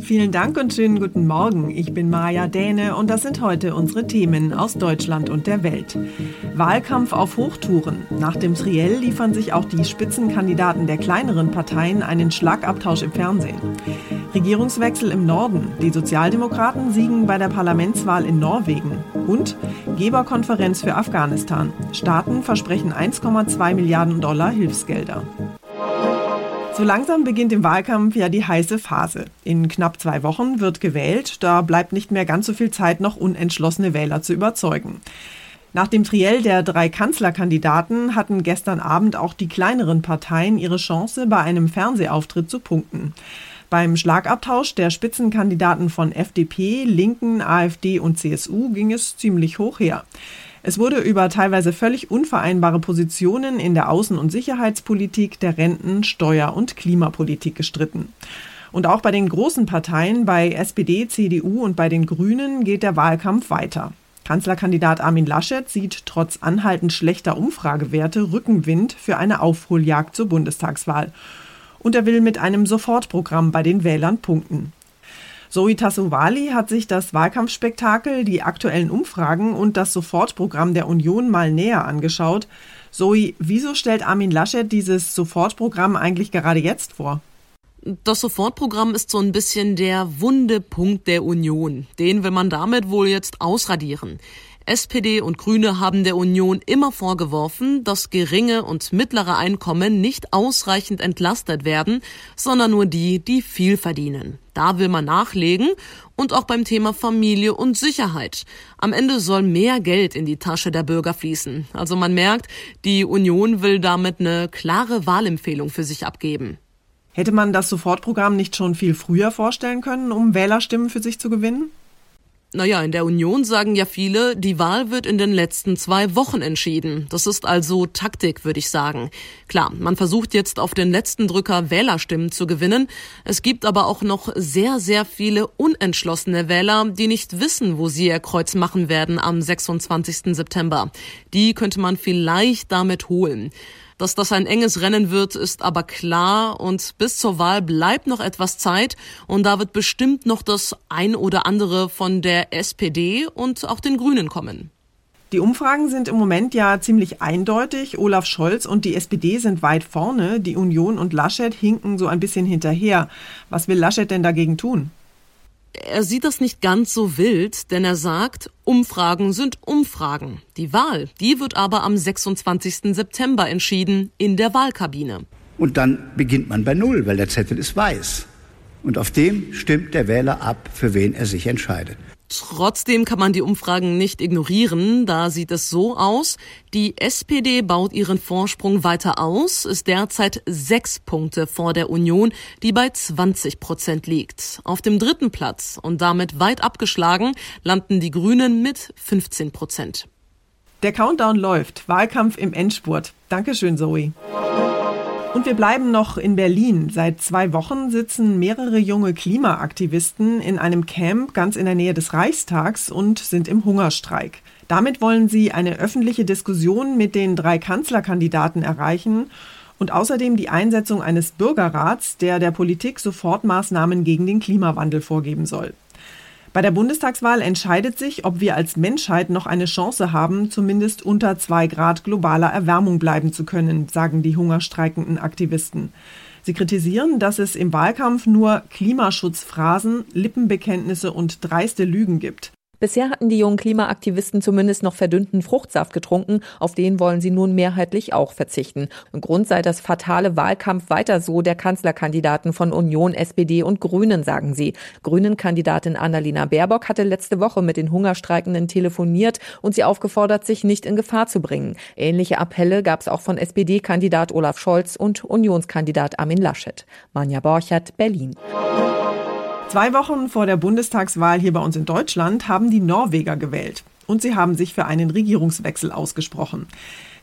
Vielen Dank und schönen guten Morgen. Ich bin Maja Däne und das sind heute unsere Themen aus Deutschland und der Welt. Wahlkampf auf Hochtouren. Nach dem Triell liefern sich auch die Spitzenkandidaten der kleineren Parteien einen Schlagabtausch im Fernsehen. Regierungswechsel im Norden. Die Sozialdemokraten siegen bei der Parlamentswahl in Norwegen. Und Geberkonferenz für Afghanistan. Staaten versprechen 1,2 Milliarden Dollar Hilfsgelder. So langsam beginnt im Wahlkampf ja die heiße Phase. In knapp zwei Wochen wird gewählt. Da bleibt nicht mehr ganz so viel Zeit, noch unentschlossene Wähler zu überzeugen. Nach dem Triell der drei Kanzlerkandidaten hatten gestern Abend auch die kleineren Parteien ihre Chance, bei einem Fernsehauftritt zu punkten. Beim Schlagabtausch der Spitzenkandidaten von FDP, Linken, AfD und CSU ging es ziemlich hoch her. Es wurde über teilweise völlig unvereinbare Positionen in der Außen- und Sicherheitspolitik, der Renten-, Steuer- und Klimapolitik gestritten. Und auch bei den großen Parteien, bei SPD, CDU und bei den Grünen geht der Wahlkampf weiter. Kanzlerkandidat Armin Laschet sieht trotz anhaltend schlechter Umfragewerte Rückenwind für eine Aufholjagd zur Bundestagswahl. Und er will mit einem Sofortprogramm bei den Wählern punkten. Zoe Tassovali hat sich das Wahlkampfspektakel, die aktuellen Umfragen und das Sofortprogramm der Union mal näher angeschaut. Zoe, wieso stellt Armin Laschet dieses Sofortprogramm eigentlich gerade jetzt vor? Das Sofortprogramm ist so ein bisschen der Wundepunkt der Union. Den will man damit wohl jetzt ausradieren. SPD und Grüne haben der Union immer vorgeworfen, dass geringe und mittlere Einkommen nicht ausreichend entlastet werden, sondern nur die, die viel verdienen. Da will man nachlegen und auch beim Thema Familie und Sicherheit. Am Ende soll mehr Geld in die Tasche der Bürger fließen. Also man merkt, die Union will damit eine klare Wahlempfehlung für sich abgeben. Hätte man das Sofortprogramm nicht schon viel früher vorstellen können, um Wählerstimmen für sich zu gewinnen? Naja, in der Union sagen ja viele, die Wahl wird in den letzten zwei Wochen entschieden. Das ist also Taktik, würde ich sagen. Klar, man versucht jetzt auf den letzten Drücker Wählerstimmen zu gewinnen. Es gibt aber auch noch sehr, sehr viele unentschlossene Wähler, die nicht wissen, wo sie ihr Kreuz machen werden am 26. September. Die könnte man vielleicht damit holen. Dass das ein enges Rennen wird, ist aber klar und bis zur Wahl bleibt noch etwas Zeit und da wird bestimmt noch das ein oder andere von der SPD und auch den Grünen kommen. Die Umfragen sind im Moment ja ziemlich eindeutig. Olaf Scholz und die SPD sind weit vorne. Die Union und Laschet hinken so ein bisschen hinterher. Was will Laschet denn dagegen tun? Er sieht das nicht ganz so wild, denn er sagt, Umfragen sind Umfragen. Die Wahl, die wird aber am 26. September entschieden in der Wahlkabine. Und dann beginnt man bei Null, weil der Zettel ist weiß. Und auf dem stimmt der Wähler ab, für wen er sich entscheidet. Trotzdem kann man die Umfragen nicht ignorieren. Da sieht es so aus. Die SPD baut ihren Vorsprung weiter aus, ist derzeit sechs Punkte vor der Union, die bei 20 Prozent liegt. Auf dem dritten Platz und damit weit abgeschlagen landen die Grünen mit 15 Prozent. Der Countdown läuft. Wahlkampf im Endspurt. Dankeschön, Zoe. Und wir bleiben noch in Berlin. Seit zwei Wochen sitzen mehrere junge Klimaaktivisten in einem Camp ganz in der Nähe des Reichstags und sind im Hungerstreik. Damit wollen sie eine öffentliche Diskussion mit den drei Kanzlerkandidaten erreichen und außerdem die Einsetzung eines Bürgerrats, der der Politik Sofortmaßnahmen gegen den Klimawandel vorgeben soll. Bei der Bundestagswahl entscheidet sich, ob wir als Menschheit noch eine Chance haben, zumindest unter zwei Grad globaler Erwärmung bleiben zu können, sagen die hungerstreikenden Aktivisten. Sie kritisieren, dass es im Wahlkampf nur Klimaschutzphrasen, Lippenbekenntnisse und dreiste Lügen gibt. Bisher hatten die jungen Klimaaktivisten zumindest noch verdünnten Fruchtsaft getrunken, auf den wollen sie nun mehrheitlich auch verzichten. Im Grund sei das fatale Wahlkampf weiter so der Kanzlerkandidaten von Union, SPD und Grünen, sagen sie. Grünen-Kandidatin Annalena Baerbock hatte letzte Woche mit den Hungerstreikenden telefoniert und sie aufgefordert, sich nicht in Gefahr zu bringen. Ähnliche Appelle gab es auch von SPD-Kandidat Olaf Scholz und Unionskandidat Armin Laschet. Manja Borchert, Berlin. Zwei Wochen vor der Bundestagswahl hier bei uns in Deutschland haben die Norweger gewählt. Und sie haben sich für einen Regierungswechsel ausgesprochen.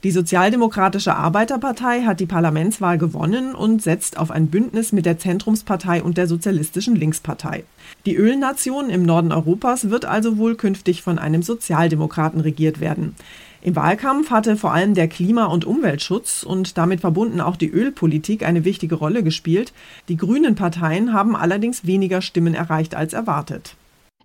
Die Sozialdemokratische Arbeiterpartei hat die Parlamentswahl gewonnen und setzt auf ein Bündnis mit der Zentrumspartei und der Sozialistischen Linkspartei. Die Ölnation im Norden Europas wird also wohl künftig von einem Sozialdemokraten regiert werden. Im Wahlkampf hatte vor allem der Klima- und Umweltschutz und damit verbunden auch die Ölpolitik eine wichtige Rolle gespielt. Die grünen Parteien haben allerdings weniger Stimmen erreicht als erwartet.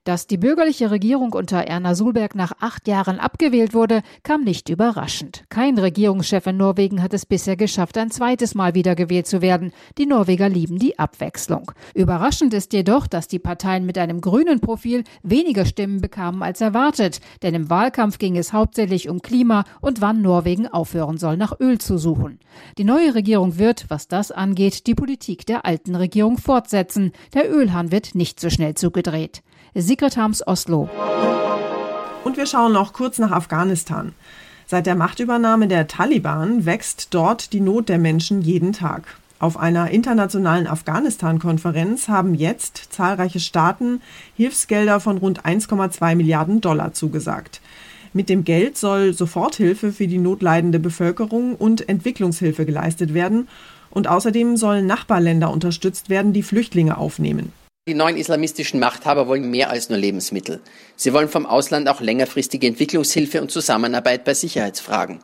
Dass die bürgerliche Regierung unter Erna Solberg nach acht Jahren abgewählt wurde, kam nicht überraschend. Kein Regierungschef in Norwegen hat es bisher geschafft, ein zweites Mal wiedergewählt zu werden. Die Norweger lieben die Abwechslung. Überraschend ist jedoch, dass die Parteien mit einem grünen Profil weniger Stimmen bekamen als erwartet. Denn im Wahlkampf ging es hauptsächlich um Klima und wann Norwegen aufhören soll, nach Öl zu suchen. Die neue Regierung wird, was das angeht, die Politik der alten Regierung fortsetzen. Der Ölhahn wird nicht so schnell zugedreht. Sigrid Harms Oslo. Und wir schauen noch kurz nach Afghanistan. Seit der Machtübernahme der Taliban wächst dort die Not der Menschen jeden Tag. Auf einer internationalen Afghanistan-Konferenz haben jetzt zahlreiche Staaten Hilfsgelder von rund 1,2 Milliarden Dollar zugesagt. Mit dem Geld soll Soforthilfe für die notleidende Bevölkerung und Entwicklungshilfe geleistet werden. Und außerdem sollen Nachbarländer unterstützt werden, die Flüchtlinge aufnehmen. Die neuen islamistischen Machthaber wollen mehr als nur Lebensmittel. Sie wollen vom Ausland auch längerfristige Entwicklungshilfe und Zusammenarbeit bei Sicherheitsfragen.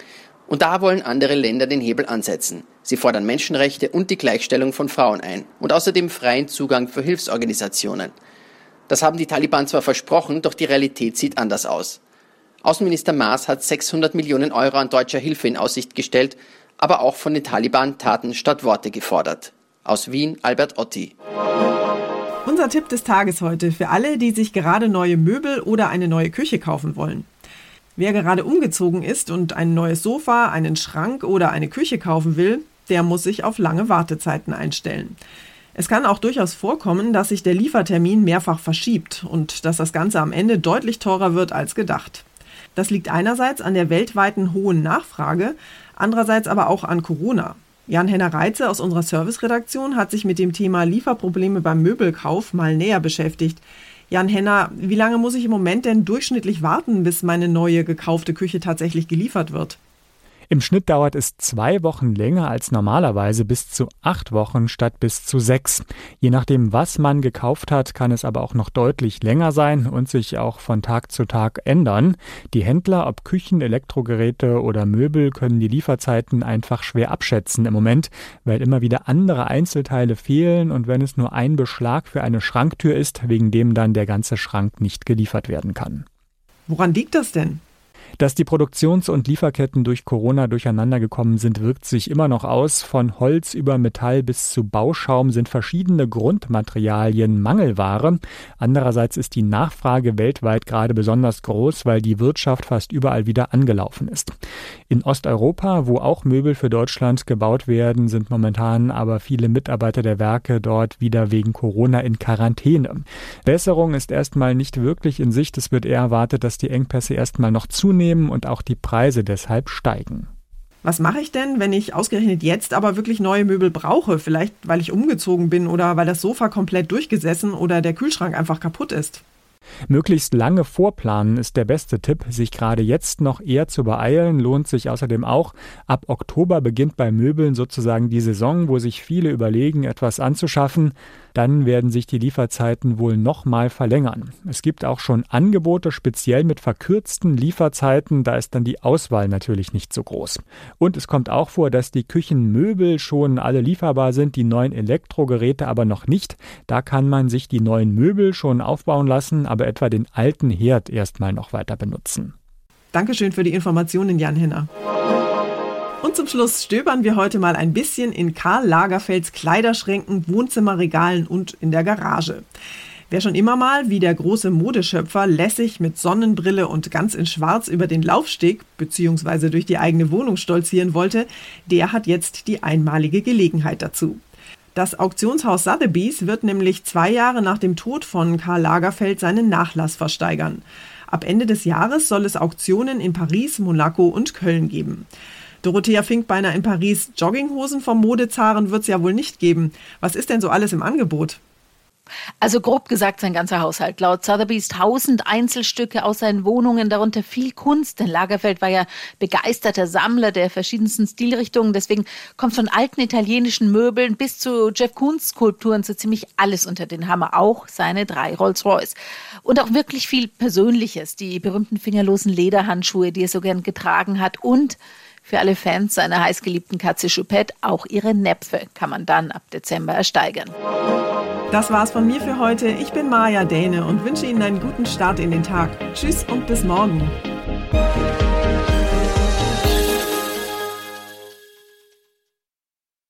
Und da wollen andere Länder den Hebel ansetzen. Sie fordern Menschenrechte und die Gleichstellung von Frauen ein und außerdem freien Zugang für Hilfsorganisationen. Das haben die Taliban zwar versprochen, doch die Realität sieht anders aus. Außenminister Maas hat 600 Millionen Euro an deutscher Hilfe in Aussicht gestellt, aber auch von den Taliban Taten statt Worte gefordert. Aus Wien Albert Otti. Unser Tipp des Tages heute für alle, die sich gerade neue Möbel oder eine neue Küche kaufen wollen. Wer gerade umgezogen ist und ein neues Sofa, einen Schrank oder eine Küche kaufen will, der muss sich auf lange Wartezeiten einstellen. Es kann auch durchaus vorkommen, dass sich der Liefertermin mehrfach verschiebt und dass das Ganze am Ende deutlich teurer wird als gedacht. Das liegt einerseits an der weltweiten hohen Nachfrage, andererseits aber auch an Corona. Jan-Henner Reitze aus unserer Serviceredaktion hat sich mit dem Thema Lieferprobleme beim Möbelkauf mal näher beschäftigt. Jan-Henner, wie lange muss ich im Moment denn durchschnittlich warten, bis meine neue gekaufte Küche tatsächlich geliefert wird? Im Schnitt dauert es zwei Wochen länger als normalerweise, bis zu acht Wochen statt bis zu sechs. Je nachdem, was man gekauft hat, kann es aber auch noch deutlich länger sein und sich auch von Tag zu Tag ändern. Die Händler, ob Küchen, Elektrogeräte oder Möbel, können die Lieferzeiten einfach schwer abschätzen im Moment, weil immer wieder andere Einzelteile fehlen und wenn es nur ein Beschlag für eine Schranktür ist, wegen dem dann der ganze Schrank nicht geliefert werden kann. Woran liegt das denn? Dass die Produktions- und Lieferketten durch Corona durcheinandergekommen sind, wirkt sich immer noch aus. Von Holz über Metall bis zu Bauschaum sind verschiedene Grundmaterialien Mangelware. Andererseits ist die Nachfrage weltweit gerade besonders groß, weil die Wirtschaft fast überall wieder angelaufen ist. In Osteuropa, wo auch Möbel für Deutschland gebaut werden, sind momentan aber viele Mitarbeiter der Werke dort wieder wegen Corona in Quarantäne. Besserung ist erstmal nicht wirklich in Sicht. Es wird eher erwartet, dass die Engpässe erstmal noch zunehmen zunehmen und auch die Preise deshalb steigen. Was mache ich denn, wenn ich ausgerechnet jetzt aber wirklich neue Möbel brauche? Vielleicht weil ich umgezogen bin oder weil das Sofa komplett durchgesessen oder der Kühlschrank einfach kaputt ist? Möglichst lange vorplanen ist der beste Tipp. Sich gerade jetzt noch eher zu beeilen, lohnt sich außerdem auch. Ab Oktober beginnt bei Möbeln sozusagen die Saison, wo sich viele überlegen, etwas anzuschaffen. Dann werden sich die Lieferzeiten wohl nochmal verlängern. Es gibt auch schon Angebote, speziell mit verkürzten Lieferzeiten. Da ist dann die Auswahl natürlich nicht so groß. Und es kommt auch vor, dass die Küchenmöbel schon alle lieferbar sind, die neuen Elektrogeräte aber noch nicht. Da kann man sich die neuen Möbel schon aufbauen lassen, aber etwa den alten Herd erstmal noch weiter benutzen. Dankeschön für die Informationen, Jan Hinner. Und zum Schluss stöbern wir heute mal ein bisschen in Karl Lagerfelds Kleiderschränken, Wohnzimmerregalen und in der Garage. Wer schon immer mal wie der große Modeschöpfer lässig mit Sonnenbrille und ganz in Schwarz über den Laufsteg bzw. durch die eigene Wohnung stolzieren wollte, der hat jetzt die einmalige Gelegenheit dazu. Das Auktionshaus Sotheby's wird nämlich zwei Jahre nach dem Tod von Karl Lagerfeld seinen Nachlass versteigern. Ab Ende des Jahres soll es Auktionen in Paris, Monaco und Köln geben. Dorothea Finkbeiner in Paris. Jogginghosen vom Modezaren wird es ja wohl nicht geben. Was ist denn so alles im Angebot? Also grob gesagt sein ganzer Haushalt. Laut Sotheby's tausend Einzelstücke aus seinen Wohnungen, darunter viel Kunst. Denn Lagerfeld war ja begeisterter Sammler der verschiedensten Stilrichtungen. Deswegen kommt von alten italienischen Möbeln bis zu Jeff Koons Skulpturen so ziemlich alles unter den Hammer. Auch seine drei Rolls-Royce. Und auch wirklich viel Persönliches. Die berühmten fingerlosen Lederhandschuhe, die er so gern getragen hat. Und für alle Fans seiner heißgeliebten Katze Choupette auch ihre Näpfe kann man dann ab Dezember ersteigern. Das war's von mir für heute. Ich bin Maja Däne und wünsche Ihnen einen guten Start in den Tag. Tschüss und bis morgen.